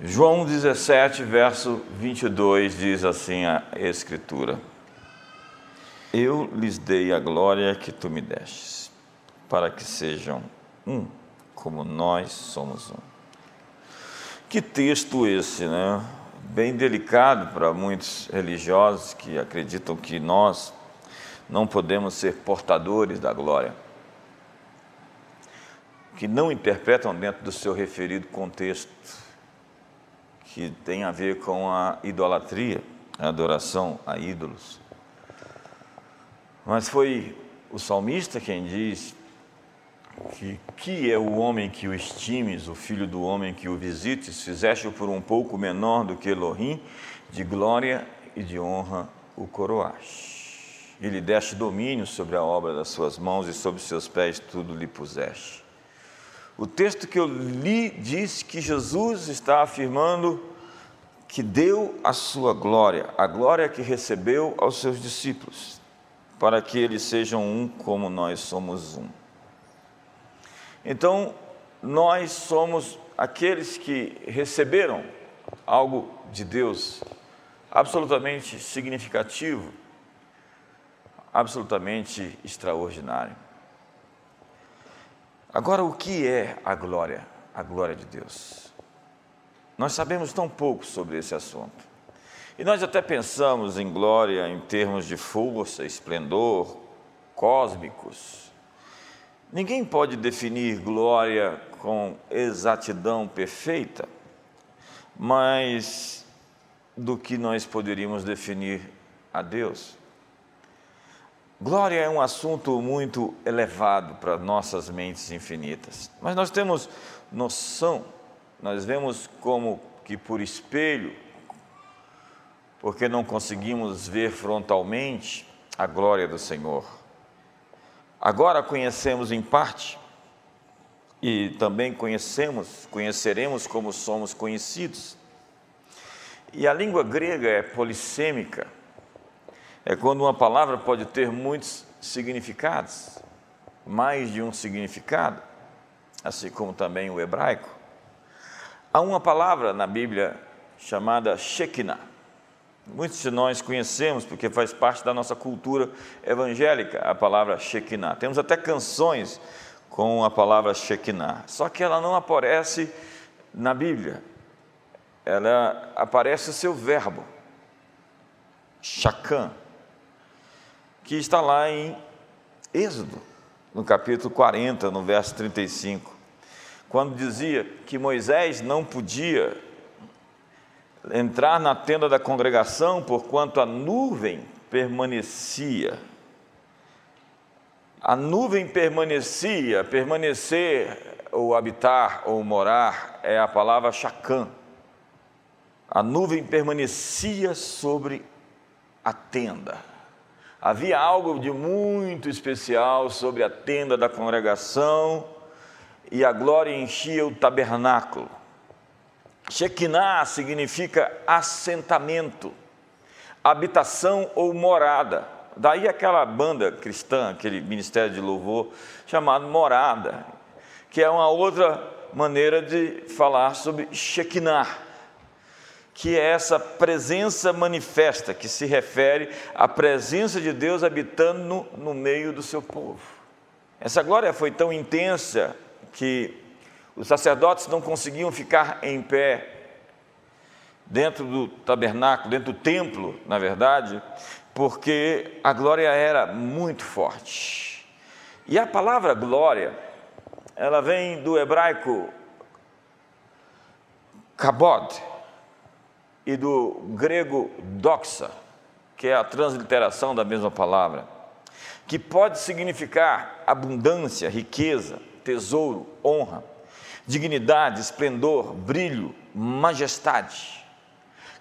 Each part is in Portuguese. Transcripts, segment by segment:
João 17, verso 22 diz assim a Escritura: Eu lhes dei a glória que tu me destes, para que sejam um, como nós somos um. Que texto esse, né? Bem delicado para muitos religiosos que acreditam que nós não podemos ser portadores da glória, que não interpretam dentro do seu referido contexto que tem a ver com a idolatria, a adoração a ídolos. Mas foi o salmista quem diz que, que é o homem que o estimes, o filho do homem que o visites, fizeste-o por um pouco menor do que Elohim, de glória e de honra o coroaste. E lhe deste domínio sobre a obra das suas mãos e sobre seus pés tudo lhe puseste. O texto que eu li diz que Jesus está afirmando que deu a sua glória, a glória que recebeu aos seus discípulos, para que eles sejam um como nós somos um. Então, nós somos aqueles que receberam algo de Deus absolutamente significativo, absolutamente extraordinário. Agora, o que é a glória? A glória de Deus. Nós sabemos tão pouco sobre esse assunto. E nós até pensamos em glória em termos de força, esplendor, cósmicos. Ninguém pode definir glória com exatidão perfeita, mas do que nós poderíamos definir a Deus. Glória é um assunto muito elevado para nossas mentes infinitas, mas nós temos noção, nós vemos como que por espelho, porque não conseguimos ver frontalmente a glória do Senhor. Agora conhecemos em parte e também conhecemos, conheceremos como somos conhecidos. E a língua grega é polissêmica é quando uma palavra pode ter muitos significados, mais de um significado, assim como também o hebraico. Há uma palavra na Bíblia chamada Shekinah. Muitos de nós conhecemos porque faz parte da nossa cultura evangélica a palavra Shekinah. Temos até canções com a palavra Shekinah, só que ela não aparece na Bíblia. Ela aparece o seu verbo, Shakan, que está lá em Êxodo, no capítulo 40, no verso 35, quando dizia que Moisés não podia entrar na tenda da congregação porquanto a nuvem permanecia. A nuvem permanecia, permanecer ou habitar ou morar é a palavra chacã. A nuvem permanecia sobre a tenda. Havia algo de muito especial sobre a tenda da congregação e a glória enchia o tabernáculo. Shekinah significa assentamento, habitação ou morada. Daí aquela banda cristã, aquele ministério de louvor chamado Morada, que é uma outra maneira de falar sobre Shekinah que é essa presença manifesta, que se refere à presença de Deus habitando no, no meio do seu povo. Essa glória foi tão intensa que os sacerdotes não conseguiam ficar em pé dentro do tabernáculo, dentro do templo, na verdade, porque a glória era muito forte. E a palavra glória, ela vem do hebraico kabod, e do grego doxa, que é a transliteração da mesma palavra, que pode significar abundância, riqueza, tesouro, honra, dignidade, esplendor, brilho, majestade.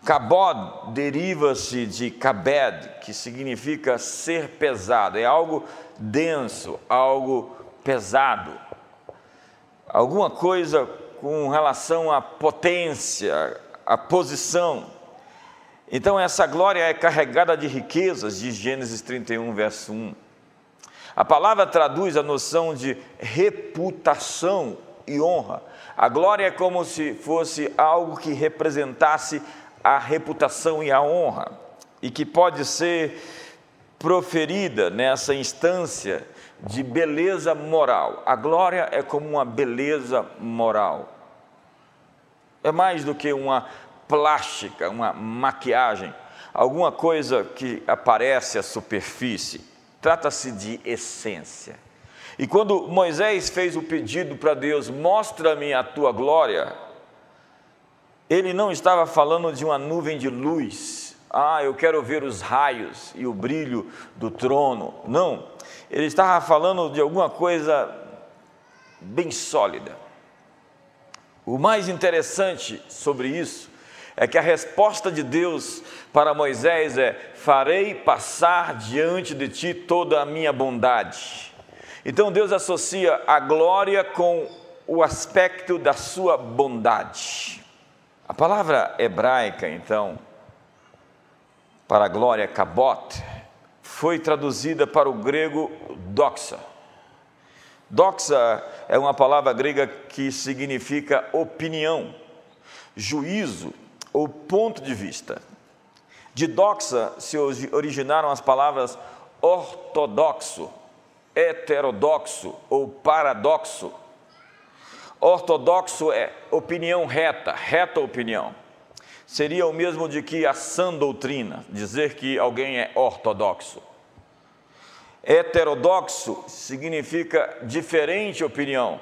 Kabod deriva-se de kabed, que significa ser pesado, é algo denso, algo pesado, alguma coisa com relação à potência, a posição. Então, essa glória é carregada de riquezas, de Gênesis 31, verso 1. A palavra traduz a noção de reputação e honra. A glória é como se fosse algo que representasse a reputação e a honra, e que pode ser proferida nessa instância de beleza moral. A glória é como uma beleza moral. É mais do que uma plástica, uma maquiagem, alguma coisa que aparece à superfície. Trata-se de essência. E quando Moisés fez o pedido para Deus, mostra-me a tua glória, ele não estava falando de uma nuvem de luz, ah, eu quero ver os raios e o brilho do trono. Não, ele estava falando de alguma coisa bem sólida. O mais interessante sobre isso é que a resposta de Deus para Moisés é: Farei passar diante de ti toda a minha bondade. Então Deus associa a glória com o aspecto da sua bondade. A palavra hebraica, então, para a glória kabot, foi traduzida para o grego doxa. Doxa é uma palavra grega que significa opinião, juízo ou ponto de vista. De doxa se originaram as palavras ortodoxo, heterodoxo ou paradoxo. Ortodoxo é opinião reta, reta opinião seria o mesmo de que a sã doutrina, dizer que alguém é ortodoxo. Heterodoxo significa diferente opinião,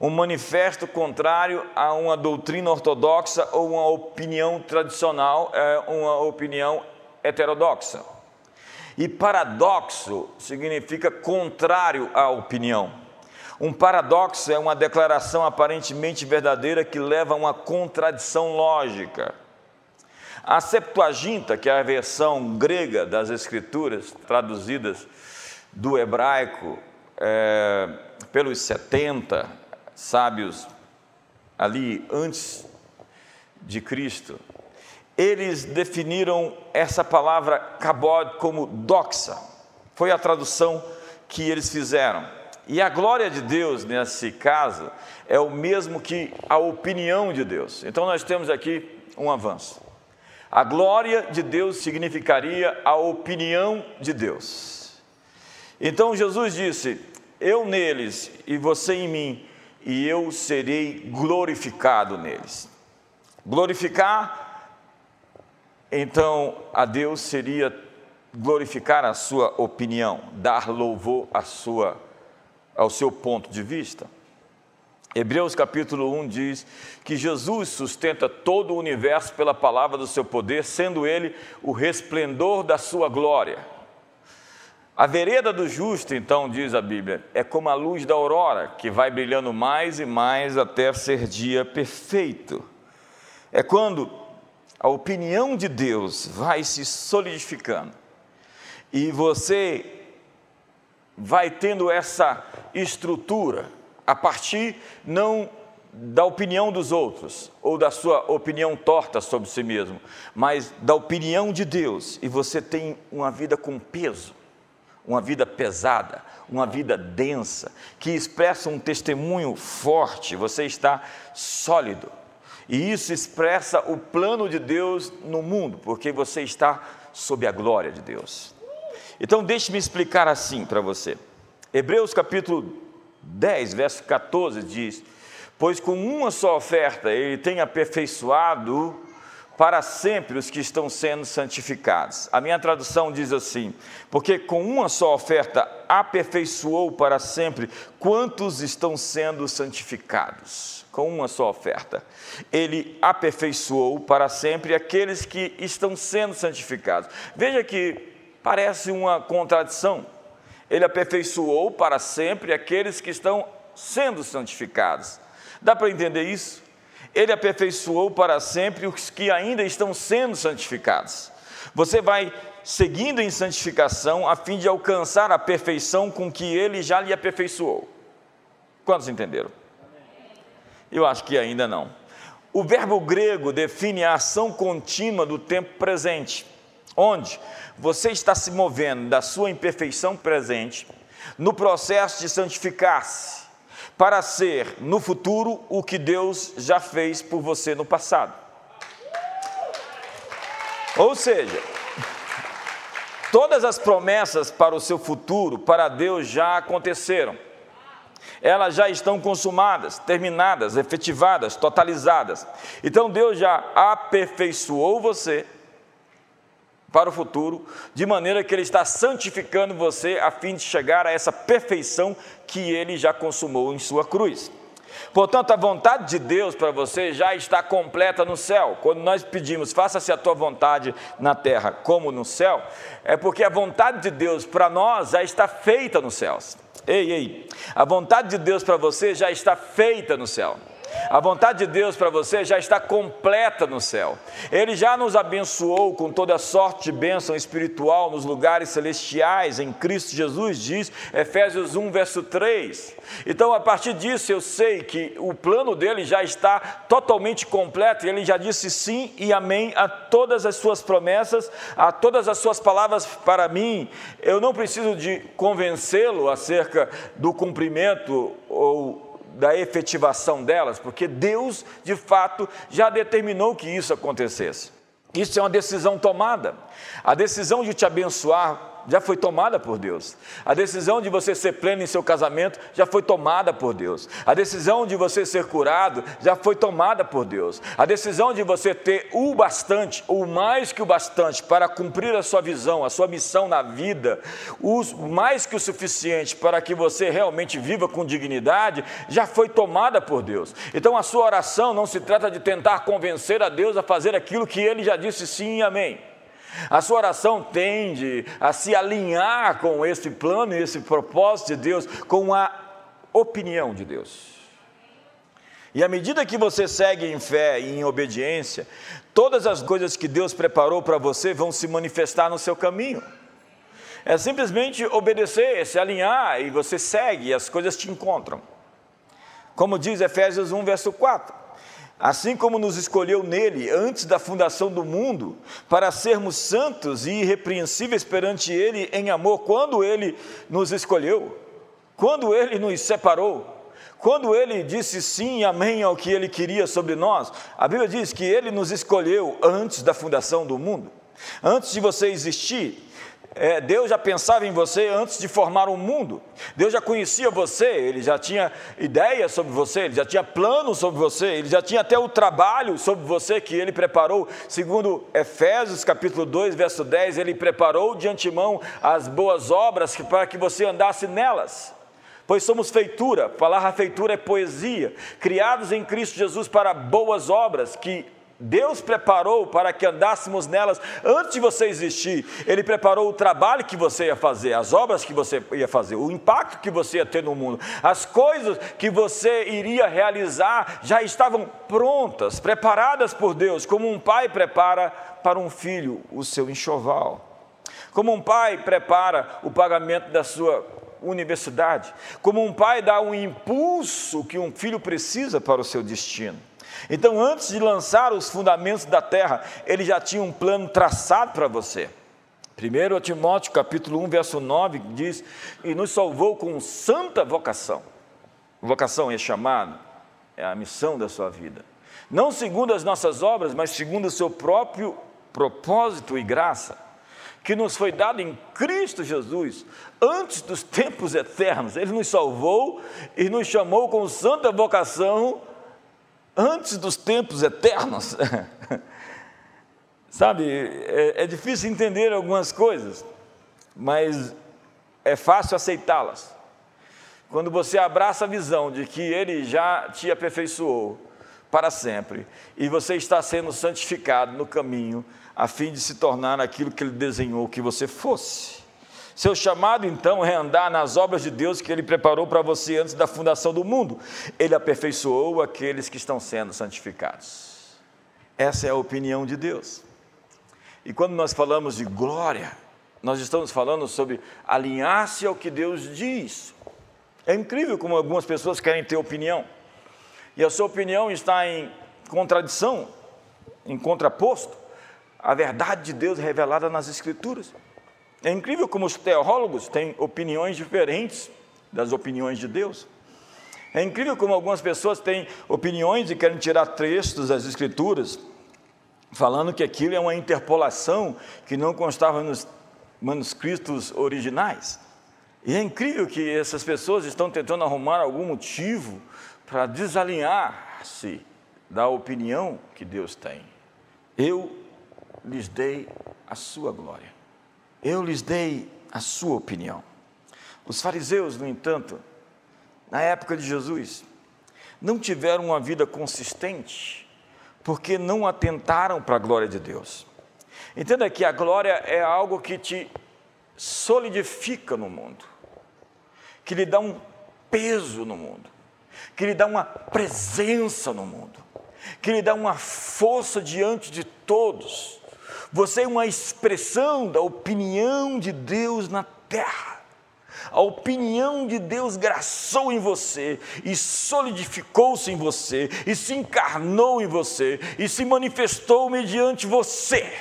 um manifesto contrário a uma doutrina ortodoxa ou uma opinião tradicional, é uma opinião heterodoxa. E paradoxo significa contrário à opinião. Um paradoxo é uma declaração aparentemente verdadeira que leva a uma contradição lógica. A Septuaginta, que é a versão grega das Escrituras, traduzidas do hebraico é, pelos 70 sábios ali antes de Cristo, eles definiram essa palavra kabod como doxa. Foi a tradução que eles fizeram. E a glória de Deus, nesse caso, é o mesmo que a opinião de Deus. Então nós temos aqui um avanço. A glória de Deus significaria a opinião de Deus. Então Jesus disse: Eu neles e você em mim, e eu serei glorificado neles. Glorificar, então, a Deus seria glorificar a sua opinião, dar louvor à sua ao seu ponto de vista. Hebreus capítulo 1 diz que Jesus sustenta todo o universo pela palavra do seu poder, sendo ele o resplendor da sua glória. A vereda do justo, então, diz a Bíblia, é como a luz da aurora, que vai brilhando mais e mais até ser dia perfeito. É quando a opinião de Deus vai se solidificando e você vai tendo essa estrutura a partir não da opinião dos outros ou da sua opinião torta sobre si mesmo, mas da opinião de Deus, e você tem uma vida com peso, uma vida pesada, uma vida densa, que expressa um testemunho forte, você está sólido. E isso expressa o plano de Deus no mundo, porque você está sob a glória de Deus. Então, deixe-me explicar assim para você. Hebreus capítulo 10, verso 14 diz: Pois com uma só oferta ele tem aperfeiçoado para sempre os que estão sendo santificados. A minha tradução diz assim: Porque com uma só oferta aperfeiçoou para sempre quantos estão sendo santificados. Com uma só oferta. Ele aperfeiçoou para sempre aqueles que estão sendo santificados. Veja que Parece uma contradição. Ele aperfeiçoou para sempre aqueles que estão sendo santificados. Dá para entender isso? Ele aperfeiçoou para sempre os que ainda estão sendo santificados. Você vai seguindo em santificação a fim de alcançar a perfeição com que ele já lhe aperfeiçoou. Quantos entenderam? Eu acho que ainda não. O verbo grego define a ação contínua do tempo presente onde você está se movendo da sua imperfeição presente no processo de santificar-se, para ser no futuro o que Deus já fez por você no passado. Ou seja, todas as promessas para o seu futuro, para Deus, já aconteceram. Elas já estão consumadas, terminadas, efetivadas, totalizadas. Então Deus já aperfeiçoou você para o futuro, de maneira que Ele está santificando você a fim de chegar a essa perfeição que Ele já consumou em sua cruz. Portanto, a vontade de Deus para você já está completa no céu. Quando nós pedimos, faça-se a tua vontade na terra como no céu, é porque a vontade de Deus para nós já está feita nos céus. Ei, ei, a vontade de Deus para você já está feita no céu. A vontade de Deus para você já está completa no céu. Ele já nos abençoou com toda sorte de bênção espiritual nos lugares celestiais em Cristo Jesus, diz Efésios 1, verso 3. Então, a partir disso, eu sei que o plano dele já está totalmente completo ele já disse sim e amém a todas as suas promessas, a todas as suas palavras para mim. Eu não preciso de convencê-lo acerca do cumprimento ou da efetivação delas, porque Deus, de fato, já determinou que isso acontecesse. Isso é uma decisão tomada. A decisão de te abençoar já foi tomada por Deus. A decisão de você ser pleno em seu casamento já foi tomada por Deus. A decisão de você ser curado já foi tomada por Deus. A decisão de você ter o bastante, ou mais que o bastante, para cumprir a sua visão, a sua missão na vida, o mais que o suficiente para que você realmente viva com dignidade, já foi tomada por Deus. Então a sua oração não se trata de tentar convencer a Deus a fazer aquilo que ele já disse sim e amém. A sua oração tende a se alinhar com esse plano e esse propósito de Deus, com a opinião de Deus. E à medida que você segue em fé e em obediência, todas as coisas que Deus preparou para você vão se manifestar no seu caminho. É simplesmente obedecer, se alinhar e você segue e as coisas te encontram. Como diz Efésios 1, verso 4 assim como nos escolheu nele antes da fundação do mundo, para sermos santos e irrepreensíveis perante ele em amor, quando ele nos escolheu, quando ele nos separou, quando ele disse sim e amém ao que ele queria sobre nós, a Bíblia diz que ele nos escolheu antes da fundação do mundo. Antes de você existir, é, Deus já pensava em você antes de formar o um mundo. Deus já conhecia você, Ele já tinha ideias sobre você, Ele já tinha planos sobre você, Ele já tinha até o trabalho sobre você que Ele preparou. Segundo Efésios capítulo 2, verso 10, Ele preparou de antemão as boas obras para que você andasse nelas. Pois somos feitura, a feitura é poesia, criados em Cristo Jesus para boas obras que Deus preparou para que andássemos nelas antes de você existir. Ele preparou o trabalho que você ia fazer, as obras que você ia fazer, o impacto que você ia ter no mundo, as coisas que você iria realizar já estavam prontas, preparadas por Deus, como um pai prepara para um filho o seu enxoval. Como um pai prepara o pagamento da sua universidade, como um pai dá um impulso que um filho precisa para o seu destino. Então, antes de lançar os fundamentos da terra, ele já tinha um plano traçado para você. 1 Timóteo capítulo 1, verso 9 diz: E nos salvou com santa vocação. Vocação é chamado, é a missão da sua vida. Não segundo as nossas obras, mas segundo o seu próprio propósito e graça, que nos foi dado em Cristo Jesus, antes dos tempos eternos. Ele nos salvou e nos chamou com santa vocação antes dos tempos eternos. Sabe, é, é, difícil entender algumas coisas, mas é fácil aceitá-las. Quando você abraça a visão de que Ele já te aperfeiçoou para sempre e você está sendo santificado no caminho a fim de se tornar aquilo que Ele desenhou que você fosse. Seu chamado, então, é andar nas obras de Deus que Ele preparou para você antes da fundação do mundo. Ele aperfeiçoou aqueles que estão sendo santificados. Essa é a opinião de Deus. E quando nós falamos de glória, nós estamos falando sobre alinhar-se ao que Deus diz. É incrível como algumas pessoas querem ter opinião. E a sua opinião está em contradição, em contraposto à verdade de Deus revelada nas Escrituras. É incrível como os teólogos têm opiniões diferentes das opiniões de Deus. É incrível como algumas pessoas têm opiniões e querem tirar textos das Escrituras, falando que aquilo é uma interpolação que não constava nos manuscritos originais. E é incrível que essas pessoas estão tentando arrumar algum motivo para desalinhar-se da opinião que Deus tem. Eu lhes dei a sua glória. Eu lhes dei a sua opinião. Os fariseus, no entanto, na época de Jesus, não tiveram uma vida consistente, porque não atentaram para a glória de Deus. Entenda que a glória é algo que te solidifica no mundo, que lhe dá um peso no mundo, que lhe dá uma presença no mundo, que lhe dá uma força diante de todos. Você é uma expressão da opinião de Deus na terra. A opinião de Deus graçou em você e solidificou-se em você e se encarnou em você e se manifestou mediante você.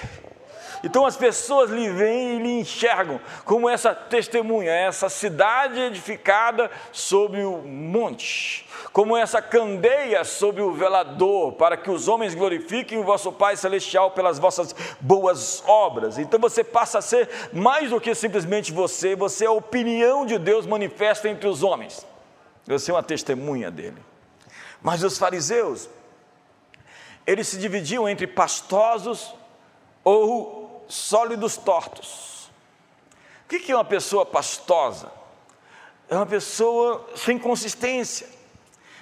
Então as pessoas lhe veem e lhe enxergam como essa testemunha, essa cidade edificada sobre o monte, como essa candeia sobre o velador, para que os homens glorifiquem o vosso Pai Celestial pelas vossas boas obras. Então você passa a ser mais do que simplesmente você, você é a opinião de Deus manifesta entre os homens. Você é uma testemunha dele. Mas os fariseus, eles se dividiam entre pastosos ou sólidos tortos. O que é uma pessoa pastosa? É uma pessoa sem consistência,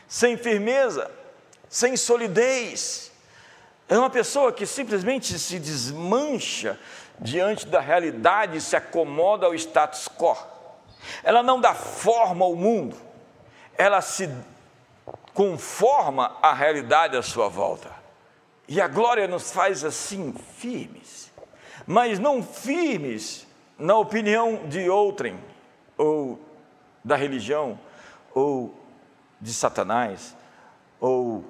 sem firmeza, sem solidez. É uma pessoa que simplesmente se desmancha diante da realidade e se acomoda ao status quo. Ela não dá forma ao mundo, ela se conforma à realidade à sua volta. E a glória nos faz assim firmes mas não firmes na opinião de outrem, ou da religião, ou de Satanás, ou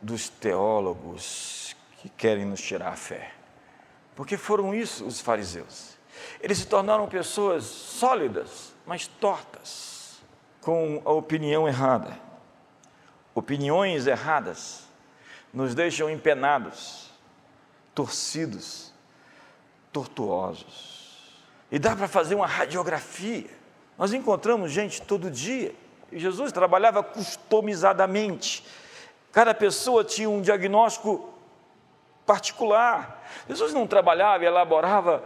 dos teólogos que querem nos tirar a fé. Porque foram isso os fariseus. Eles se tornaram pessoas sólidas, mas tortas, com a opinião errada. Opiniões erradas nos deixam empenados, torcidos, tortuosos. E dá para fazer uma radiografia. Nós encontramos gente todo dia. E Jesus trabalhava customizadamente. Cada pessoa tinha um diagnóstico particular. Jesus não trabalhava e elaborava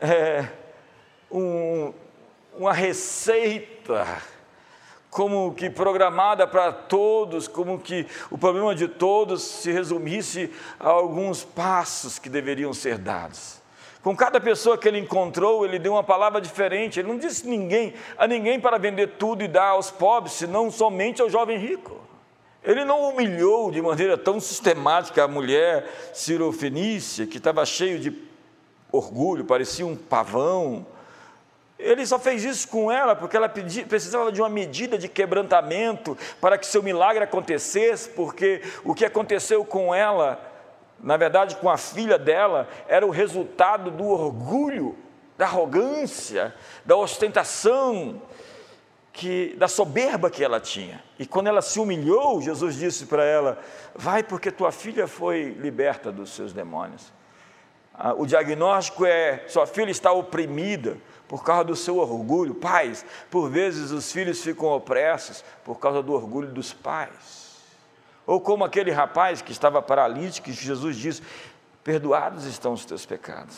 é, um, uma receita como que programada para todos, como que o problema de todos se resumisse a alguns passos que deveriam ser dados. Com cada pessoa que ele encontrou, ele deu uma palavra diferente. Ele não disse ninguém, a ninguém para vender tudo e dar aos pobres, senão somente ao jovem rico. Ele não humilhou de maneira tão sistemática a mulher cirofenícia, que estava cheio de orgulho, parecia um pavão. Ele só fez isso com ela porque ela precisava de uma medida de quebrantamento para que seu milagre acontecesse, porque o que aconteceu com ela na verdade com a filha dela, era o resultado do orgulho, da arrogância, da ostentação, que, da soberba que ela tinha. E quando ela se humilhou, Jesus disse para ela: Vai, porque tua filha foi liberta dos seus demônios. Ah, o diagnóstico é: sua filha está oprimida por causa do seu orgulho. Pais, por vezes os filhos ficam opressos por causa do orgulho dos pais. Ou como aquele rapaz que estava paralítico, e Jesus disse: Perdoados estão os teus pecados.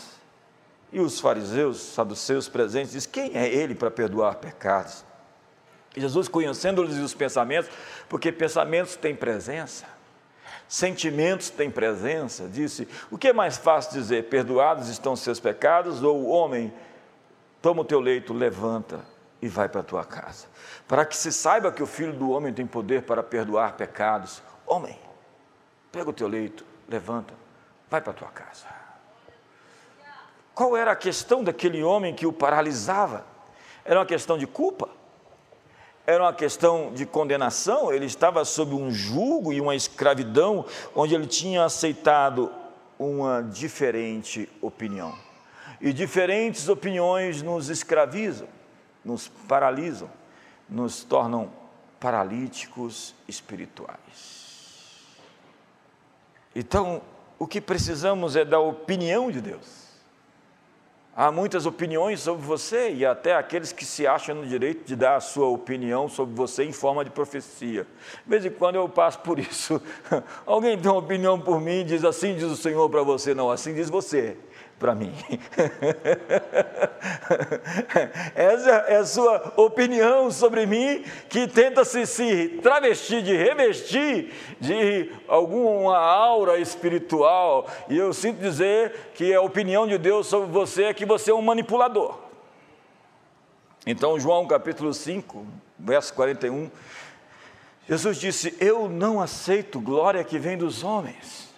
E os fariseus, saduceus presentes, diz: Quem é ele para perdoar pecados? E Jesus, conhecendo-lhes os pensamentos, porque pensamentos têm presença, sentimentos têm presença, disse: O que é mais fácil dizer? Perdoados estão os seus pecados? Ou o homem, toma o teu leito, levanta e vai para a tua casa. Para que se saiba que o filho do homem tem poder para perdoar pecados. Homem, pega o teu leito, levanta, vai para a tua casa. Qual era a questão daquele homem que o paralisava? Era uma questão de culpa? Era uma questão de condenação? Ele estava sob um jugo e uma escravidão onde ele tinha aceitado uma diferente opinião. E diferentes opiniões nos escravizam, nos paralisam, nos tornam paralíticos espirituais. Então, o que precisamos é da opinião de Deus. Há muitas opiniões sobre você e até aqueles que se acham no direito de dar a sua opinião sobre você em forma de profecia. De vez em quando eu passo por isso. Alguém tem uma opinião por mim e diz assim diz o Senhor para você, não, assim diz você para mim. Essa é a sua opinião sobre mim que tenta se, se travestir, de revestir de alguma aura espiritual. E eu sinto dizer que a opinião de Deus sobre você é que você é um manipulador. Então, João capítulo 5, verso 41, Jesus disse: Eu não aceito glória que vem dos homens.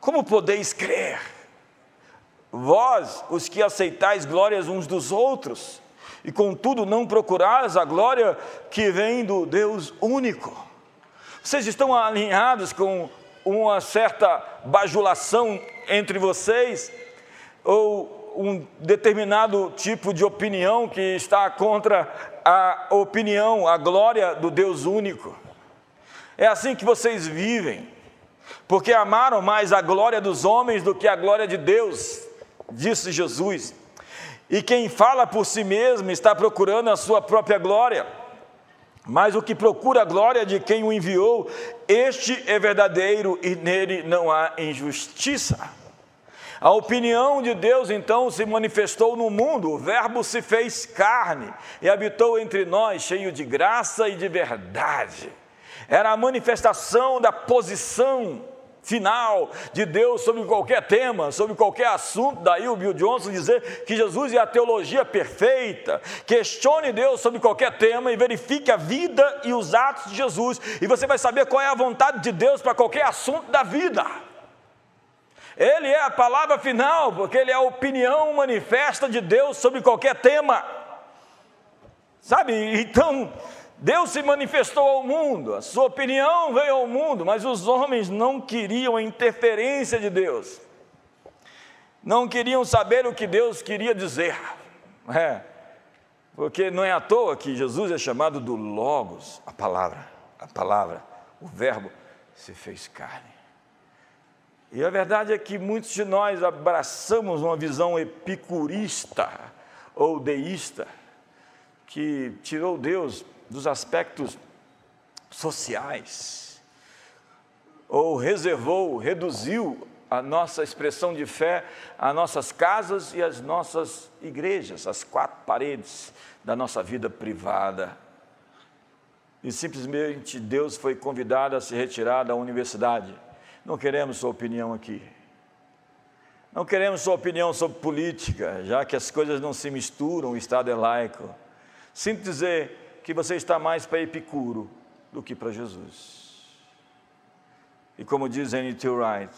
Como podeis crer? Vós, os que aceitais glórias uns dos outros, e contudo não procurais a glória que vem do Deus único. Vocês estão alinhados com uma certa bajulação entre vocês, ou um determinado tipo de opinião que está contra a opinião, a glória do Deus único. É assim que vocês vivem, porque amaram mais a glória dos homens do que a glória de Deus disse Jesus. E quem fala por si mesmo está procurando a sua própria glória. Mas o que procura a glória de quem o enviou, este é verdadeiro e nele não há injustiça. A opinião de Deus então se manifestou no mundo, o Verbo se fez carne e habitou entre nós, cheio de graça e de verdade. Era a manifestação da posição final de Deus sobre qualquer tema, sobre qualquer assunto. Daí o Bill Johnson dizer que Jesus é a teologia perfeita. Questione Deus sobre qualquer tema e verifique a vida e os atos de Jesus, e você vai saber qual é a vontade de Deus para qualquer assunto da vida. Ele é a palavra final, porque ele é a opinião manifesta de Deus sobre qualquer tema. Sabe? Então, Deus se manifestou ao mundo, a sua opinião veio ao mundo, mas os homens não queriam a interferência de Deus, não queriam saber o que Deus queria dizer, é, porque não é à toa que Jesus é chamado do Logos, a palavra, a palavra, o Verbo se fez carne. E a verdade é que muitos de nós abraçamos uma visão epicurista ou deísta, que tirou Deus dos aspectos sociais, ou reservou, reduziu a nossa expressão de fé às nossas casas e às nossas igrejas, as quatro paredes da nossa vida privada. E simplesmente Deus foi convidado a se retirar da universidade. Não queremos sua opinião aqui. Não queremos sua opinião sobre política, já que as coisas não se misturam, o Estado é laico. Sinto dizer, que você está mais para Epicuro do que para Jesus. E como diz N.T. Wright,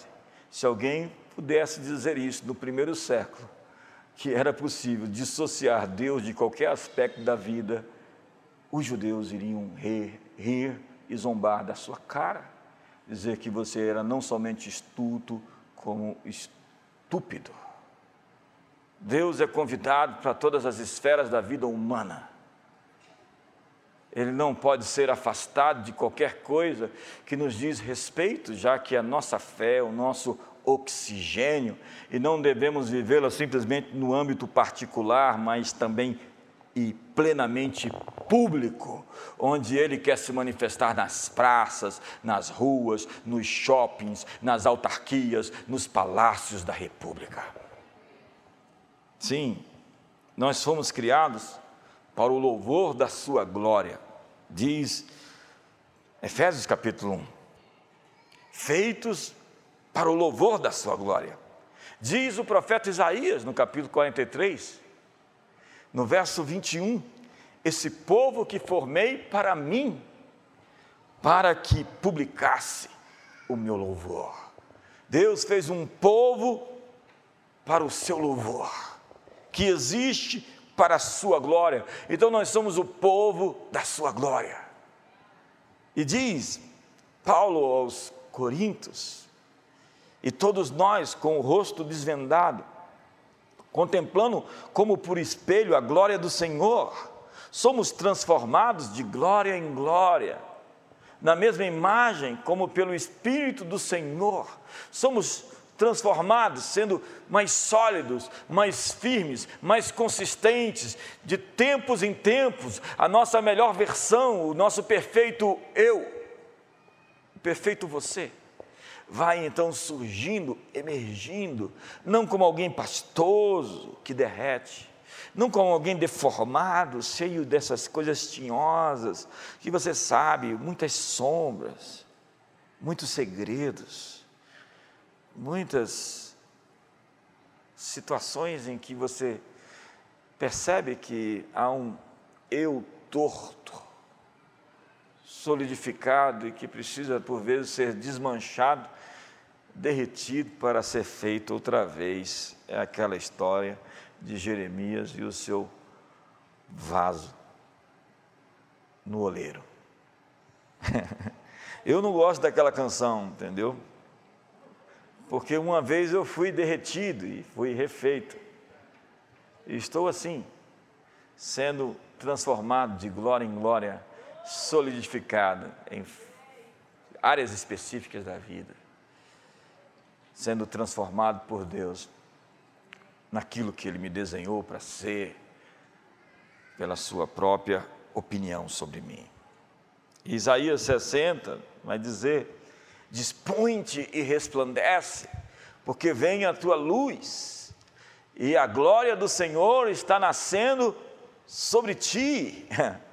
se alguém pudesse dizer isso no primeiro século, que era possível dissociar Deus de qualquer aspecto da vida, os judeus iriam rir, rir e zombar da sua cara, dizer que você era não somente estulto, como estúpido. Deus é convidado para todas as esferas da vida humana ele não pode ser afastado de qualquer coisa que nos diz respeito, já que a nossa fé, o nosso oxigênio, e não devemos vivê-la simplesmente no âmbito particular, mas também e plenamente público, onde ele quer se manifestar nas praças, nas ruas, nos shoppings, nas autarquias, nos palácios da República. Sim, nós fomos criados para o louvor da sua glória. Diz Efésios capítulo 1. Feitos para o louvor da sua glória. Diz o profeta Isaías no capítulo 43, no verso 21, esse povo que formei para mim, para que publicasse o meu louvor. Deus fez um povo para o seu louvor, que existe para a sua glória. Então nós somos o povo da sua glória. E diz Paulo aos Coríntios, e todos nós com o rosto desvendado, contemplando como por espelho a glória do Senhor, somos transformados de glória em glória, na mesma imagem como pelo Espírito do Senhor, somos transformados, sendo mais sólidos, mais firmes, mais consistentes, de tempos em tempos, a nossa melhor versão, o nosso perfeito eu, o perfeito você, vai então surgindo, emergindo, não como alguém pastoso que derrete, não como alguém deformado, cheio dessas coisas tinhosas, que você sabe, muitas sombras, muitos segredos muitas situações em que você percebe que há um eu torto, solidificado e que precisa por vezes ser desmanchado, derretido para ser feito outra vez. É aquela história de Jeremias e o seu vaso no oleiro. Eu não gosto daquela canção, entendeu? Porque uma vez eu fui derretido e fui refeito. E estou assim, sendo transformado de glória em glória, solidificado em áreas específicas da vida, sendo transformado por Deus naquilo que Ele me desenhou para ser, pela Sua própria opinião sobre mim. Isaías 60 vai dizer Dispõe-te e resplandece, porque vem a tua luz, e a glória do Senhor está nascendo sobre ti.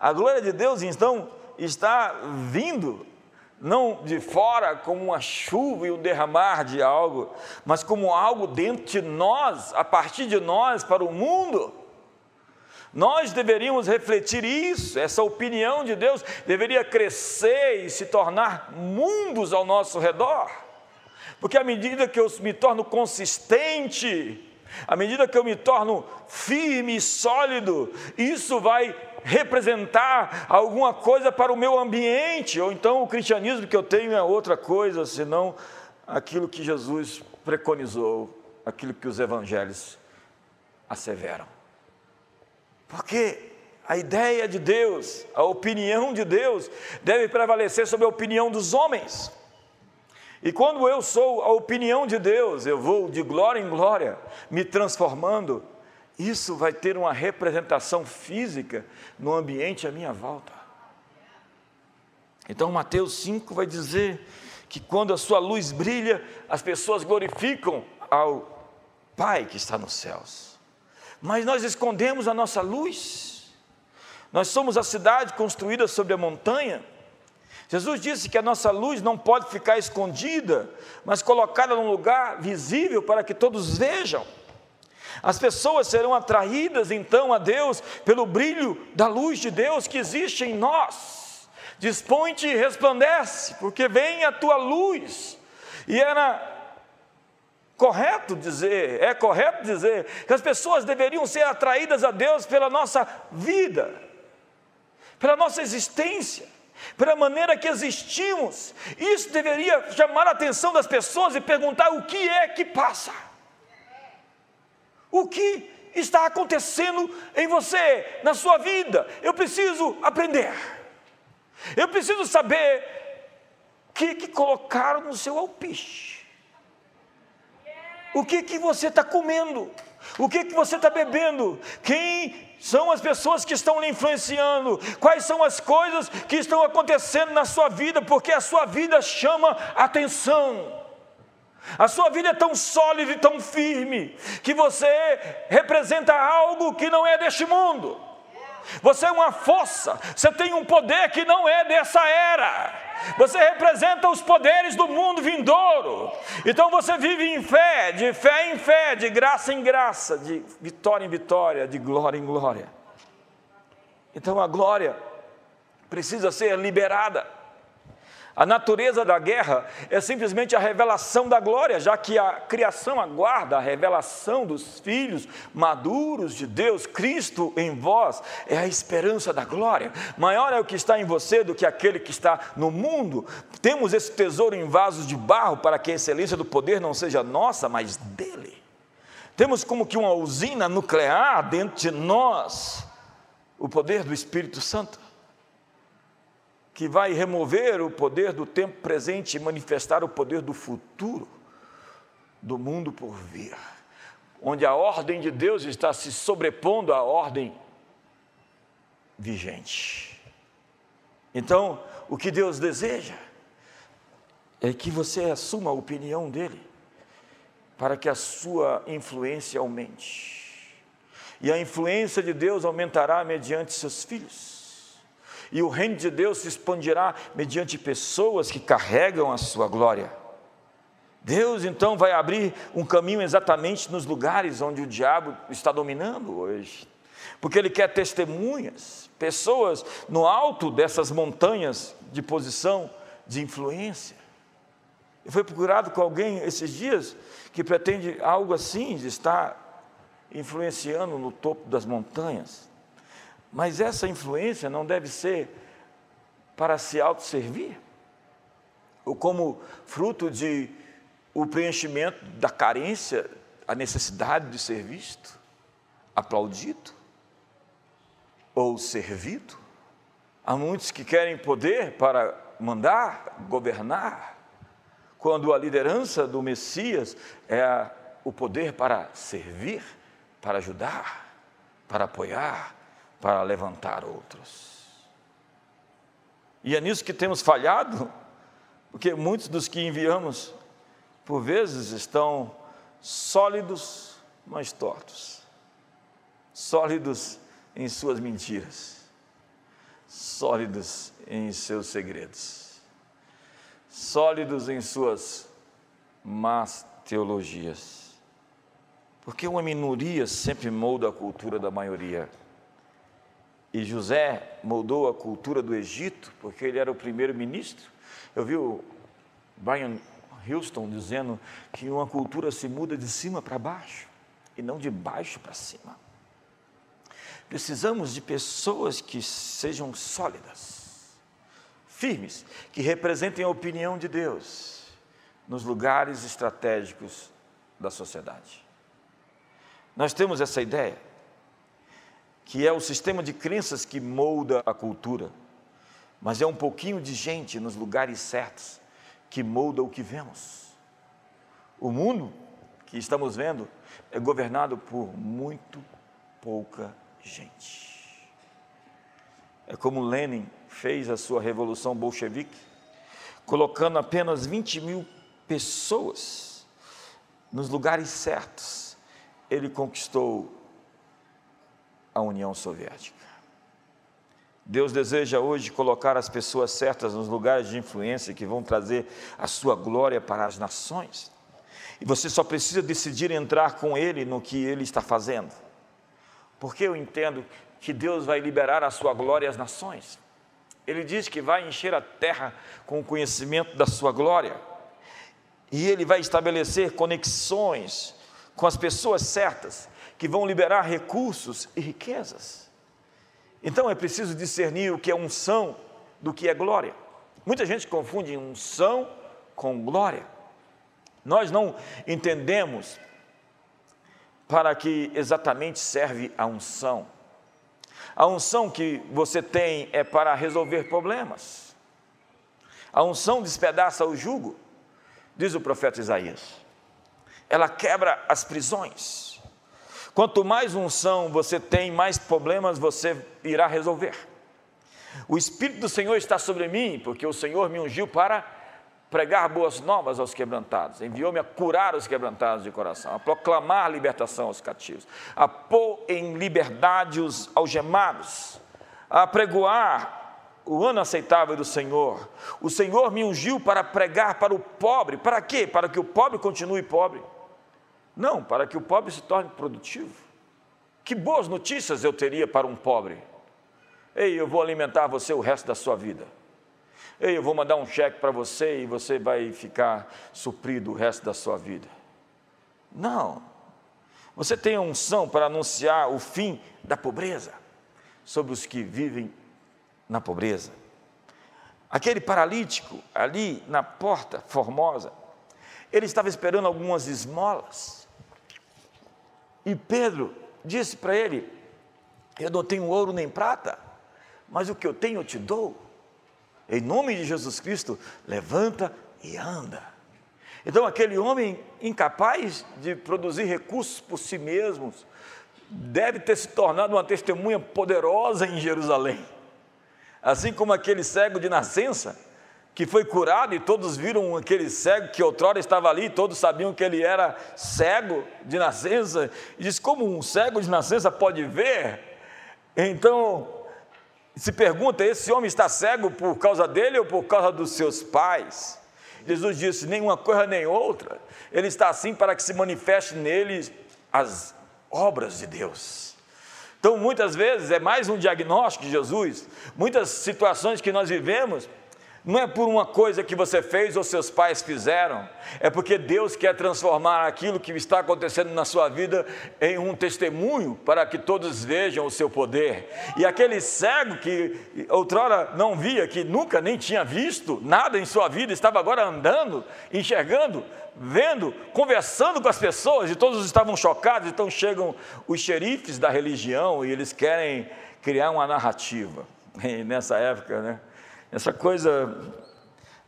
A glória de Deus então está vindo, não de fora como uma chuva e um derramar de algo, mas como algo dentro de nós, a partir de nós para o mundo. Nós deveríamos refletir isso, essa opinião de Deus deveria crescer e se tornar mundos ao nosso redor, porque à medida que eu me torno consistente, à medida que eu me torno firme e sólido, isso vai representar alguma coisa para o meu ambiente, ou então o cristianismo que eu tenho é outra coisa, senão aquilo que Jesus preconizou, aquilo que os evangelhos asseveram. Porque a ideia de Deus, a opinião de Deus, deve prevalecer sobre a opinião dos homens. E quando eu sou a opinião de Deus, eu vou de glória em glória, me transformando, isso vai ter uma representação física no ambiente à minha volta. Então, Mateus 5 vai dizer que quando a sua luz brilha, as pessoas glorificam ao Pai que está nos céus mas nós escondemos a nossa luz. Nós somos a cidade construída sobre a montanha. Jesus disse que a nossa luz não pode ficar escondida, mas colocada num lugar visível para que todos vejam. As pessoas serão atraídas então a Deus pelo brilho da luz de Deus que existe em nós. Dispõe-te e resplandece, porque vem a tua luz. E era correto dizer, é correto dizer que as pessoas deveriam ser atraídas a Deus pela nossa vida, pela nossa existência, pela maneira que existimos. Isso deveria chamar a atenção das pessoas e perguntar o que é que passa. O que está acontecendo em você, na sua vida? Eu preciso aprender. Eu preciso saber o que, que colocaram no seu alpiche. O que, que você está comendo? O que, que você está bebendo? Quem são as pessoas que estão lhe influenciando? Quais são as coisas que estão acontecendo na sua vida? Porque a sua vida chama atenção. A sua vida é tão sólida e tão firme que você representa algo que não é deste mundo. Você é uma força, você tem um poder que não é dessa era. Você representa os poderes do mundo vindouro. Então você vive em fé, de fé em fé, de graça em graça, de vitória em vitória, de glória em glória. Então a glória precisa ser liberada. A natureza da guerra é simplesmente a revelação da glória, já que a criação aguarda a revelação dos filhos maduros de Deus, Cristo em vós é a esperança da glória. Maior é o que está em você do que aquele que está no mundo. Temos esse tesouro em vasos de barro para que a excelência do poder não seja nossa, mas dele. Temos como que uma usina nuclear dentro de nós o poder do Espírito Santo, que vai remover o poder do tempo presente e manifestar o poder do futuro, do mundo por vir, onde a ordem de Deus está se sobrepondo à ordem vigente. Então, o que Deus deseja é que você assuma a opinião dele, para que a sua influência aumente. E a influência de Deus aumentará mediante seus filhos. E o reino de Deus se expandirá mediante pessoas que carregam a sua glória. Deus então vai abrir um caminho exatamente nos lugares onde o diabo está dominando hoje, porque ele quer testemunhas, pessoas no alto dessas montanhas de posição de influência. Eu fui procurado com alguém esses dias que pretende algo assim, de estar influenciando no topo das montanhas. Mas essa influência não deve ser para se autosservir, ou como fruto de o preenchimento da carência, a necessidade de ser visto, aplaudido ou servido. Há muitos que querem poder para mandar, governar, quando a liderança do Messias é o poder para servir para ajudar, para apoiar, para levantar outros. E é nisso que temos falhado, porque muitos dos que enviamos, por vezes, estão sólidos, mas tortos, sólidos em suas mentiras, sólidos em seus segredos, sólidos em suas más teologias. Porque uma minoria sempre molda a cultura da maioria. E José moldou a cultura do Egito, porque ele era o primeiro ministro. Eu vi o Brian Houston dizendo que uma cultura se muda de cima para baixo e não de baixo para cima. Precisamos de pessoas que sejam sólidas, firmes, que representem a opinião de Deus nos lugares estratégicos da sociedade. Nós temos essa ideia, que é o sistema de crenças que molda a cultura, mas é um pouquinho de gente nos lugares certos que molda o que vemos. O mundo que estamos vendo é governado por muito pouca gente. É como Lenin fez a sua revolução bolchevique, colocando apenas 20 mil pessoas nos lugares certos ele conquistou a União Soviética. Deus deseja hoje colocar as pessoas certas nos lugares de influência que vão trazer a sua glória para as nações. E você só precisa decidir entrar com Ele no que Ele está fazendo. Porque eu entendo que Deus vai liberar a sua glória às nações. Ele diz que vai encher a terra com o conhecimento da sua glória. E Ele vai estabelecer conexões com as pessoas certas, que vão liberar recursos e riquezas. Então é preciso discernir o que é unção do que é glória. Muita gente confunde unção com glória. Nós não entendemos para que exatamente serve a unção. A unção que você tem é para resolver problemas. A unção despedaça o jugo, diz o profeta Isaías ela quebra as prisões. Quanto mais unção você tem, mais problemas você irá resolver. O Espírito do Senhor está sobre mim, porque o Senhor me ungiu para pregar boas novas aos quebrantados, enviou-me a curar os quebrantados de coração, a proclamar libertação aos cativos, a pôr em liberdade os algemados, a pregoar o ano aceitável do Senhor. O Senhor me ungiu para pregar para o pobre, para quê? Para que o pobre continue pobre. Não, para que o pobre se torne produtivo. Que boas notícias eu teria para um pobre. Ei, eu vou alimentar você o resto da sua vida. Ei, eu vou mandar um cheque para você e você vai ficar suprido o resto da sua vida. Não. Você tem a unção para anunciar o fim da pobreza sobre os que vivem na pobreza. Aquele paralítico ali na porta formosa, ele estava esperando algumas esmolas. E Pedro disse para ele: Eu não tenho ouro nem prata, mas o que eu tenho eu te dou. Em nome de Jesus Cristo, levanta e anda. Então, aquele homem incapaz de produzir recursos por si mesmo, deve ter se tornado uma testemunha poderosa em Jerusalém. Assim como aquele cego de nascença, que foi curado e todos viram aquele cego que outrora estava ali, todos sabiam que ele era cego de nascença, e diz: como um cego de nascença pode ver? Então, se pergunta: esse homem está cego por causa dele ou por causa dos seus pais? Jesus disse: nenhuma coisa nem outra. Ele está assim para que se manifeste nele as obras de Deus. Então, muitas vezes, é mais um diagnóstico de Jesus. Muitas situações que nós vivemos, não é por uma coisa que você fez ou seus pais fizeram, é porque Deus quer transformar aquilo que está acontecendo na sua vida em um testemunho para que todos vejam o seu poder. E aquele cego que outrora não via, que nunca nem tinha visto nada em sua vida, estava agora andando, enxergando, vendo, conversando com as pessoas, e todos estavam chocados. Então chegam os xerifes da religião e eles querem criar uma narrativa. E nessa época, né? Essa coisa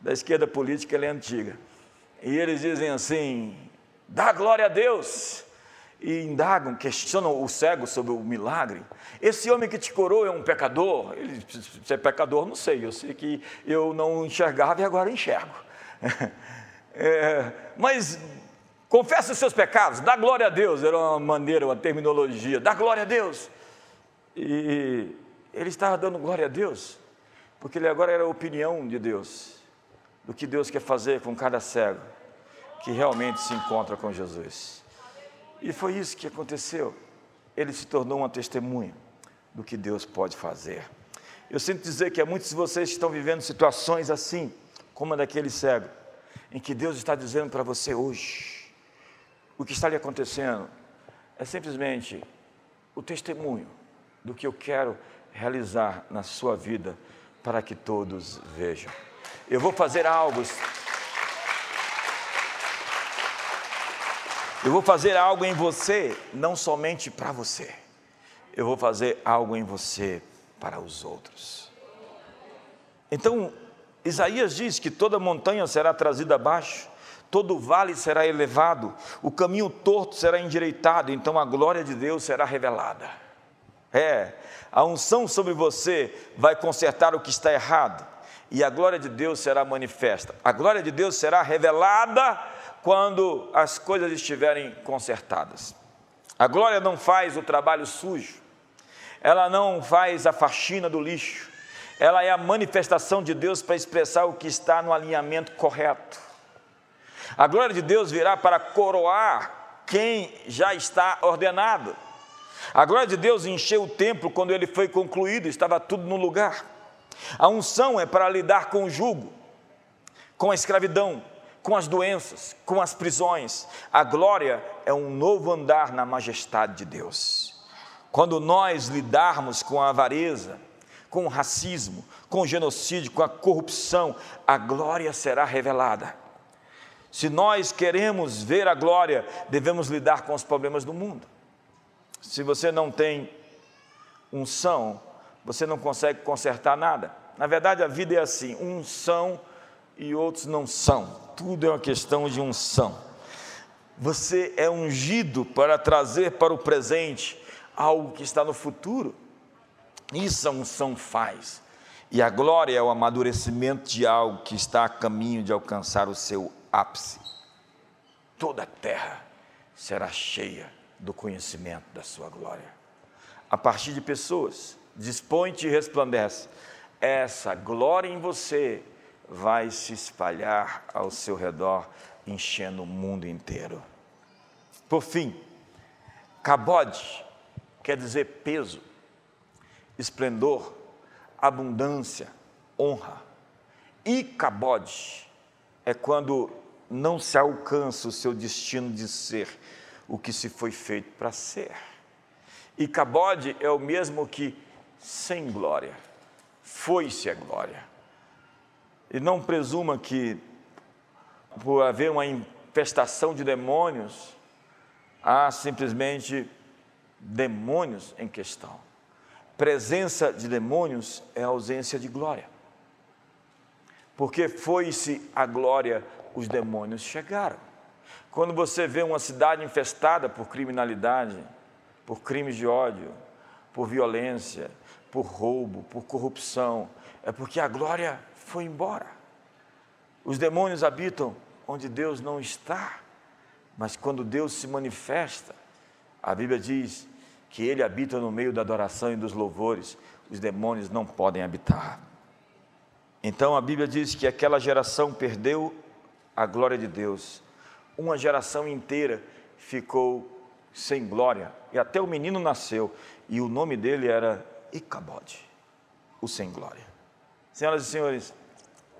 da esquerda política é antiga. E eles dizem assim: dá glória a Deus. E indagam, questionam o cego sobre o milagre. Esse homem que te curou é um pecador? Ele, se é pecador, não sei. Eu sei que eu não enxergava e agora enxergo. É, mas confessa os seus pecados, dá glória a Deus. Era uma maneira, uma terminologia. Dá glória a Deus. E ele estava dando glória a Deus porque ele agora era a opinião de Deus, do que Deus quer fazer com cada cego que realmente se encontra com Jesus. E foi isso que aconteceu. Ele se tornou uma testemunha do que Deus pode fazer. Eu sinto dizer que há muitos de vocês que estão vivendo situações assim, como a daquele cego, em que Deus está dizendo para você hoje, o que está lhe acontecendo é simplesmente o testemunho do que eu quero realizar na sua vida para que todos vejam. Eu vou fazer algo. Eu vou fazer algo em você, não somente para você. Eu vou fazer algo em você para os outros. Então, Isaías diz que toda montanha será trazida abaixo, todo vale será elevado, o caminho torto será endireitado, então a glória de Deus será revelada. É, a unção sobre você vai consertar o que está errado e a glória de Deus será manifesta. A glória de Deus será revelada quando as coisas estiverem consertadas. A glória não faz o trabalho sujo, ela não faz a faxina do lixo, ela é a manifestação de Deus para expressar o que está no alinhamento correto. A glória de Deus virá para coroar quem já está ordenado. A glória de Deus encheu o templo quando ele foi concluído, estava tudo no lugar. A unção é para lidar com o jugo, com a escravidão, com as doenças, com as prisões. A glória é um novo andar na majestade de Deus. Quando nós lidarmos com a avareza, com o racismo, com o genocídio, com a corrupção, a glória será revelada. Se nós queremos ver a glória, devemos lidar com os problemas do mundo. Se você não tem unção, você não consegue consertar nada. Na verdade, a vida é assim: uns são e outros não são. Tudo é uma questão de unção. Você é ungido para trazer para o presente algo que está no futuro. Isso a unção faz. E a glória é o amadurecimento de algo que está a caminho de alcançar o seu ápice. Toda a terra será cheia do conhecimento da sua glória. A partir de pessoas, dispõe-te e resplandece. Essa glória em você vai se espalhar ao seu redor, enchendo o mundo inteiro. Por fim, cabode quer dizer peso, esplendor, abundância, honra. E cabode é quando não se alcança o seu destino de ser, o que se foi feito para ser. E cabode é o mesmo que sem glória, foi-se a glória. E não presuma que, por haver uma infestação de demônios, há simplesmente demônios em questão. presença de demônios é ausência de glória. Porque foi-se a glória, os demônios chegaram. Quando você vê uma cidade infestada por criminalidade, por crimes de ódio, por violência, por roubo, por corrupção, é porque a glória foi embora. Os demônios habitam onde Deus não está, mas quando Deus se manifesta, a Bíblia diz que Ele habita no meio da adoração e dos louvores, os demônios não podem habitar. Então a Bíblia diz que aquela geração perdeu a glória de Deus, uma geração inteira ficou sem glória, e até o menino nasceu, e o nome dele era Icabode, o sem glória. Senhoras e senhores,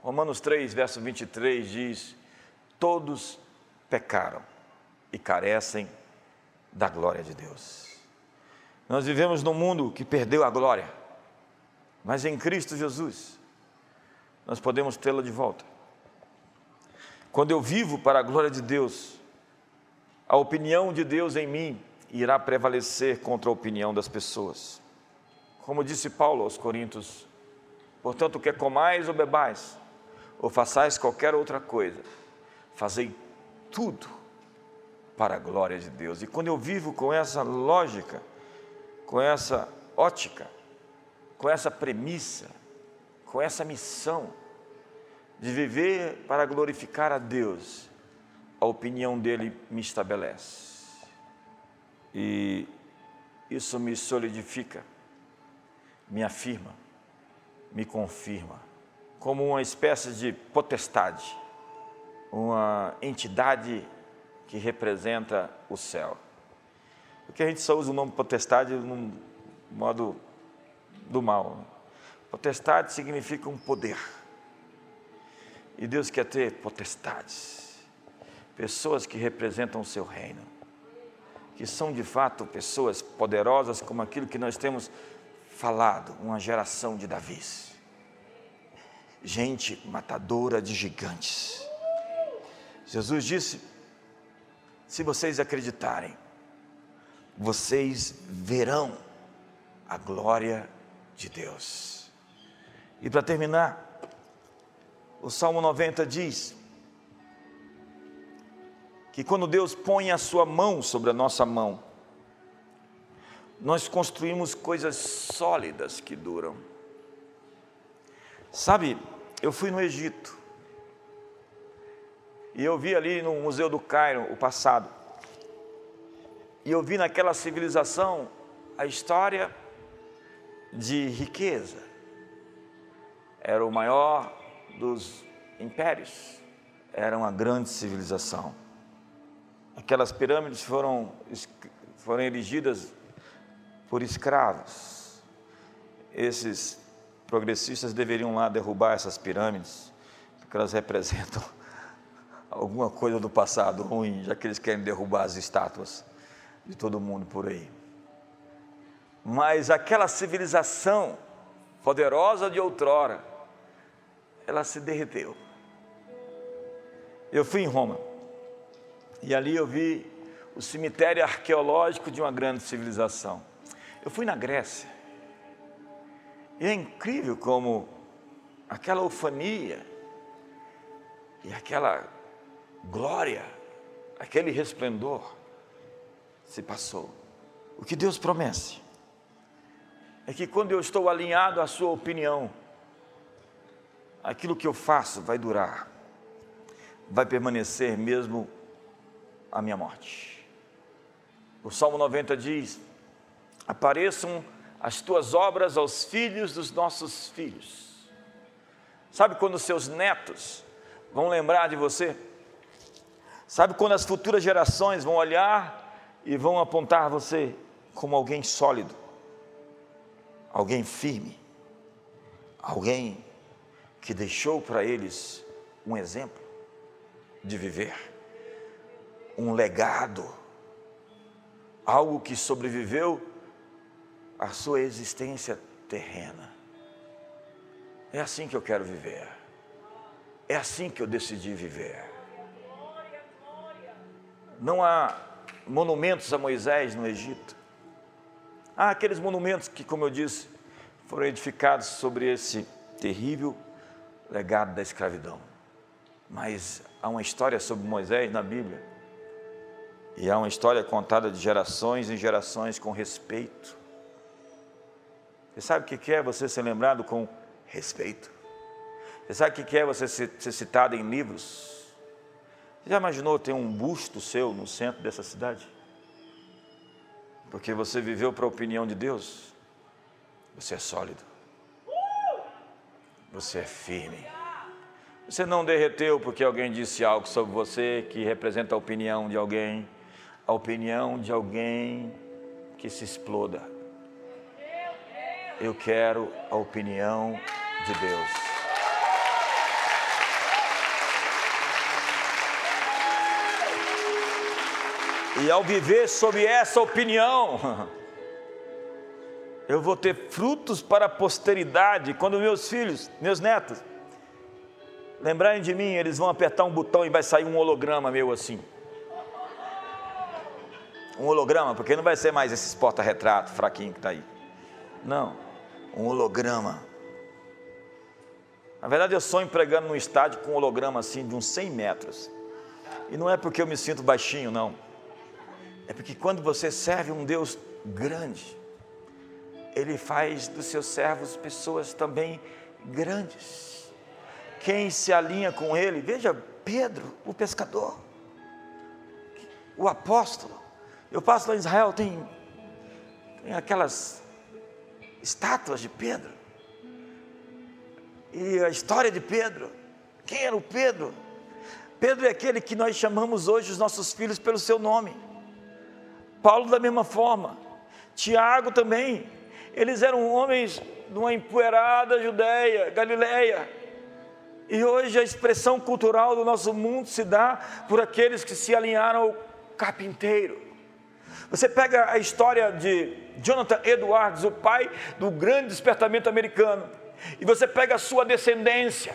Romanos 3, verso 23 diz: Todos pecaram e carecem da glória de Deus. Nós vivemos num mundo que perdeu a glória, mas em Cristo Jesus nós podemos tê-la de volta. Quando eu vivo para a glória de Deus, a opinião de Deus em mim irá prevalecer contra a opinião das pessoas. Como disse Paulo aos Coríntios, portanto, quer comais ou bebais, ou façais qualquer outra coisa, fazei tudo para a glória de Deus. E quando eu vivo com essa lógica, com essa ótica, com essa premissa, com essa missão de viver para glorificar a Deus, a opinião dele me estabelece. E isso me solidifica me afirma, me confirma, como uma espécie de potestade, uma entidade que representa o céu. Porque a gente só usa o nome potestade no modo do mal. Potestade significa um poder. E Deus quer ter potestades, pessoas que representam o seu reino, que são de fato pessoas poderosas como aquilo que nós temos falado, uma geração de Davis. Gente matadora de gigantes. Jesus disse: se vocês acreditarem, vocês verão a glória de Deus. E para terminar, o Salmo 90 diz que quando Deus põe a sua mão sobre a nossa mão, nós construímos coisas sólidas que duram. Sabe, eu fui no Egito e eu vi ali no Museu do Cairo o passado. E eu vi naquela civilização a história de riqueza. Era o maior dos impérios. Era uma grande civilização. Aquelas pirâmides foram, foram erigidas por escravos. Esses progressistas deveriam lá derrubar essas pirâmides, porque elas representam alguma coisa do passado ruim, já que eles querem derrubar as estátuas de todo mundo por aí. Mas aquela civilização poderosa de outrora, ela se derreteu. Eu fui em Roma e ali eu vi o cemitério arqueológico de uma grande civilização. Eu fui na Grécia. E é incrível como aquela ufania e aquela glória, aquele resplendor se passou. O que Deus promete é que quando eu estou alinhado à sua opinião, aquilo que eu faço vai durar, vai permanecer mesmo a minha morte. O Salmo 90 diz: apareçam as tuas obras aos filhos dos nossos filhos. Sabe quando seus netos vão lembrar de você? Sabe quando as futuras gerações vão olhar e vão apontar você como alguém sólido, alguém firme, alguém que deixou para eles um exemplo de viver, um legado, algo que sobreviveu a sua existência terrena. É assim que eu quero viver. É assim que eu decidi viver. Não há monumentos a Moisés no Egito. Há aqueles monumentos que, como eu disse, foram edificados sobre esse terrível legado da escravidão. Mas há uma história sobre Moisés na Bíblia. E há uma história contada de gerações em gerações com respeito. Você sabe o que é você ser lembrado com respeito? Você sabe o que é você ser, citado em livros? Você já imaginou ter um busto seu no centro dessa cidade? Porque você viveu para a opinião de Deus. Você é sólido. Você é firme. Você não derreteu porque alguém disse algo sobre você que representa a opinião de alguém, a opinião de alguém que se exploda. Eu quero a opinião de Deus. E ao viver sob essa opinião, eu vou ter frutos para a posteridade. Quando meus filhos, meus netos, lembrarem de mim, eles vão apertar um botão e vai sair um holograma meu assim. Um holograma, porque não vai ser mais esses porta-retrato fraquinho que está aí. Não, um holograma. Na verdade, eu sonho pregando num estádio com um holograma assim de uns 100 metros. E não é porque eu me sinto baixinho, não. É porque quando você serve um Deus grande, Ele faz dos seus servos pessoas também grandes. Quem se alinha com Ele, veja Pedro, o pescador, o apóstolo. Eu passo lá em Israel, tem, tem aquelas estátuas de Pedro. E a história de Pedro. Quem era o Pedro? Pedro é aquele que nós chamamos hoje os nossos filhos pelo seu nome. Paulo da mesma forma, Tiago também, eles eram homens de uma empoeirada Judéia, Galileia, e hoje a expressão cultural do nosso mundo se dá por aqueles que se alinharam ao carpinteiro. Você pega a história de Jonathan Edwards, o pai do grande despertamento americano, e você pega a sua descendência.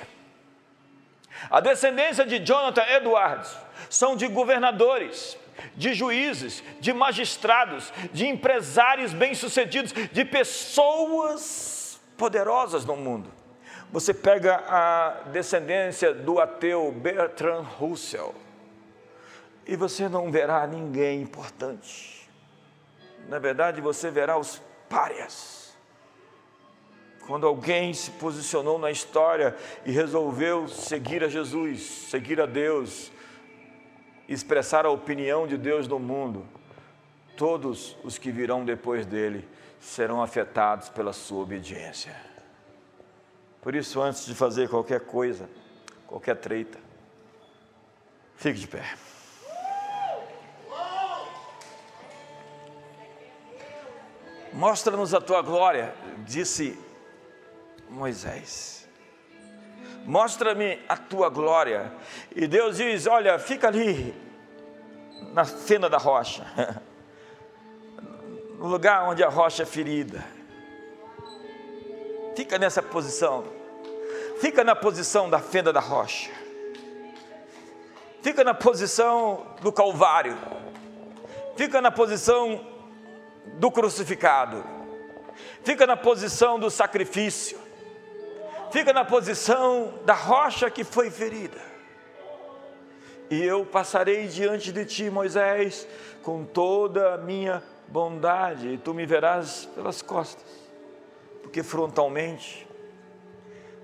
A descendência de Jonathan Edwards são de governadores, de juízes, de magistrados, de empresários bem-sucedidos, de pessoas poderosas no mundo. Você pega a descendência do ateu Bertrand Russell e você não verá ninguém importante. Na verdade, você verá os párias. Quando alguém se posicionou na história e resolveu seguir a Jesus, seguir a Deus, expressar a opinião de Deus no mundo, todos os que virão depois dele serão afetados pela sua obediência. Por isso, antes de fazer qualquer coisa, qualquer treita, fique de pé. Mostra-nos a tua glória, disse Moisés mostra-me a tua glória. E Deus diz: Olha, fica ali, na fenda da rocha, no lugar onde a rocha é ferida. Fica nessa posição, fica na posição da fenda da rocha, fica na posição do Calvário, fica na posição do crucificado, fica na posição do sacrifício fica na posição da rocha que foi ferida. E eu passarei diante de ti, Moisés, com toda a minha bondade, e tu me verás pelas costas, porque frontalmente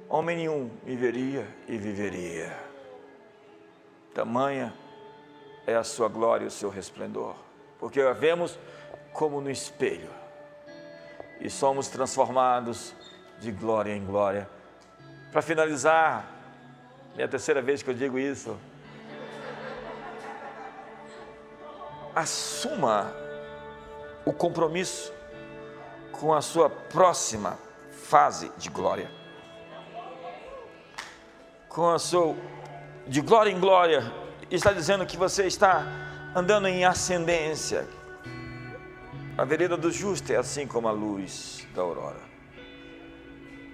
homem nenhum me veria e viveria. Tamanha é a sua glória e o seu resplendor, porque a vemos como no espelho, e somos transformados de glória em glória para finalizar, é a terceira vez que eu digo isso. Assuma o compromisso com a sua próxima fase de glória. Com a sua de glória em glória, está dizendo que você está andando em ascendência. A vereda do justo é assim como a luz da aurora.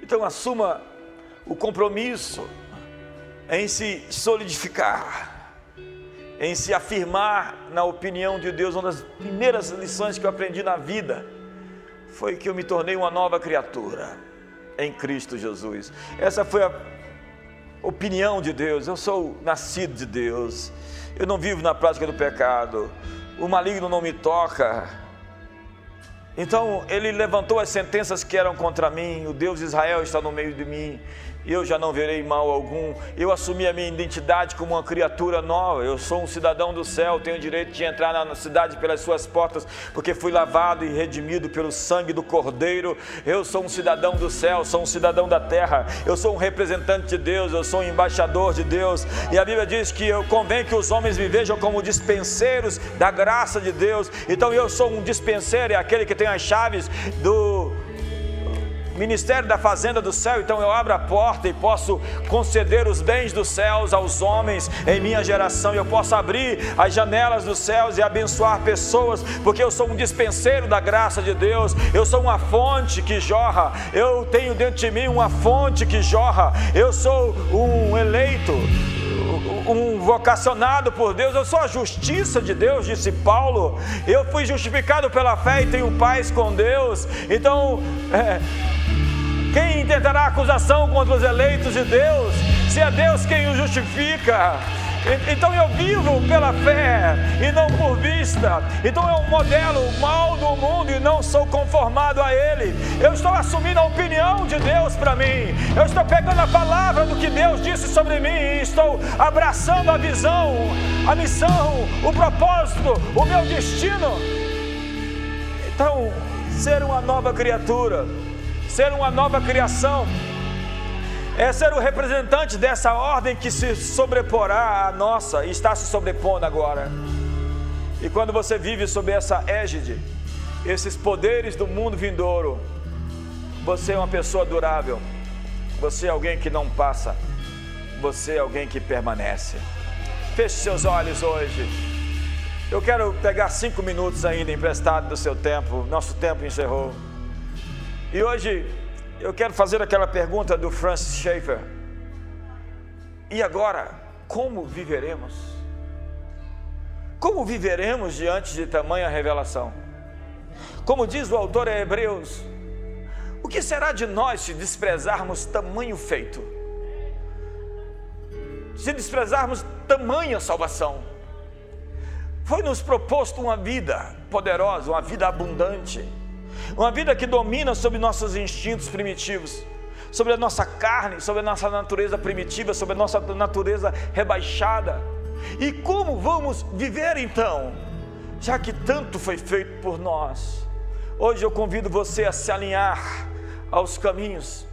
Então assuma o compromisso em se solidificar, em se afirmar na opinião de Deus. Uma das primeiras lições que eu aprendi na vida foi que eu me tornei uma nova criatura em Cristo Jesus. Essa foi a opinião de Deus. Eu sou nascido de Deus. Eu não vivo na prática do pecado. O maligno não me toca. Então ele levantou as sentenças que eram contra mim. O Deus de Israel está no meio de mim eu já não verei mal algum. Eu assumi a minha identidade como uma criatura nova. Eu sou um cidadão do céu, tenho o direito de entrar na cidade pelas suas portas, porque fui lavado e redimido pelo sangue do Cordeiro. Eu sou um cidadão do céu, sou um cidadão da terra. Eu sou um representante de Deus, eu sou um embaixador de Deus. E a Bíblia diz que eu convém que os homens me vejam como dispenseiros da graça de Deus. Então eu sou um dispenseiro, é aquele que tem as chaves do ministério da fazenda do céu, então eu abro a porta e posso conceder os bens dos céus aos homens em minha geração. Eu posso abrir as janelas dos céus e abençoar pessoas, porque eu sou um dispenseiro da graça de Deus. Eu sou uma fonte que jorra. Eu tenho dentro de mim uma fonte que jorra. Eu sou um eleito um vocacionado por Deus, eu sou a justiça de Deus, disse Paulo. Eu fui justificado pela fé e tenho paz com Deus. Então, é, quem intentará acusação contra os eleitos de Deus, se é Deus quem os justifica? Então eu vivo pela fé e não por vista. Então é um modelo mal do mundo e não sou conformado a ele. Eu estou assumindo a opinião de Deus para mim. Eu estou pegando a palavra do que Deus disse sobre mim e estou abraçando a visão, a missão, o propósito, o meu destino. Então, ser uma nova criatura ser uma nova criação, é ser o representante dessa ordem que se sobreporá à nossa e está se sobrepondo agora. E quando você vive sob essa égide, esses poderes do mundo vindouro, você é uma pessoa durável, você é alguém que não passa, você é alguém que permanece. Feche seus olhos hoje. Eu quero pegar cinco minutos ainda emprestado do seu tempo, nosso tempo encerrou. E hoje eu quero fazer aquela pergunta do Francis Schaeffer. E agora, como viveremos? Como viveremos diante de tamanha revelação? Como diz o autor a Hebreus, o que será de nós se desprezarmos tamanho feito? Se desprezarmos tamanha salvação? Foi-nos proposto uma vida poderosa, uma vida abundante uma vida que domina sobre nossos instintos primitivos, sobre a nossa carne, sobre a nossa natureza primitiva, sobre a nossa natureza rebaixada. E como vamos viver então, já que tanto foi feito por nós? Hoje eu convido você a se alinhar aos caminhos,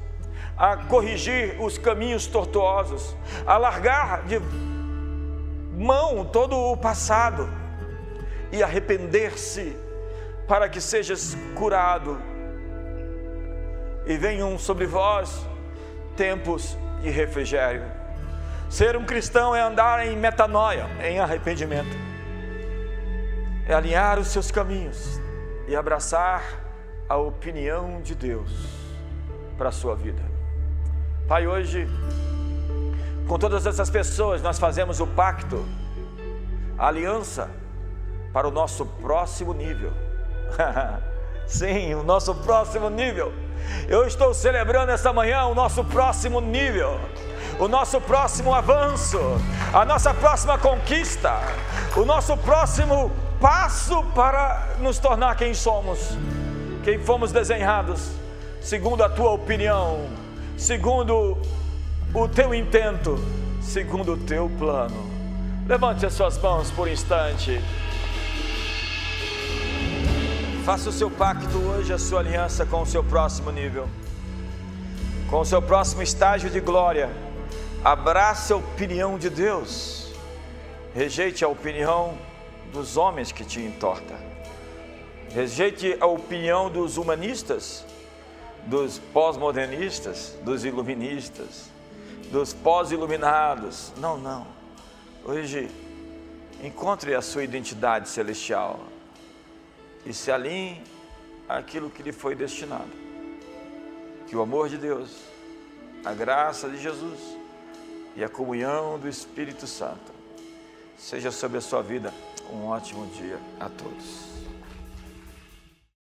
a corrigir os caminhos tortuosos, a largar de mão todo o passado e arrepender-se para que sejas curado e venham sobre vós tempos de refrigério. Ser um cristão é andar em metanoia, em arrependimento, é alinhar os seus caminhos e abraçar a opinião de Deus para a sua vida. Pai, hoje, com todas essas pessoas, nós fazemos o pacto, a aliança para o nosso próximo nível Sim, o nosso próximo nível. Eu estou celebrando esta manhã o nosso próximo nível, o nosso próximo avanço, a nossa próxima conquista, o nosso próximo passo para nos tornar quem somos, quem fomos desenhados, segundo a tua opinião, segundo o teu intento, segundo o teu plano. Levante as suas mãos por um instante. Faça o seu pacto hoje, a sua aliança com o seu próximo nível, com o seu próximo estágio de glória. Abrace a opinião de Deus, rejeite a opinião dos homens que te entorta, rejeite a opinião dos humanistas, dos pós-modernistas, dos iluministas, dos pós-iluminados. Não, não. Hoje, encontre a sua identidade celestial e se alinhe àquilo que lhe foi destinado. Que o amor de Deus, a graça de Jesus e a comunhão do Espírito Santo seja sobre a sua vida. Um ótimo dia a todos.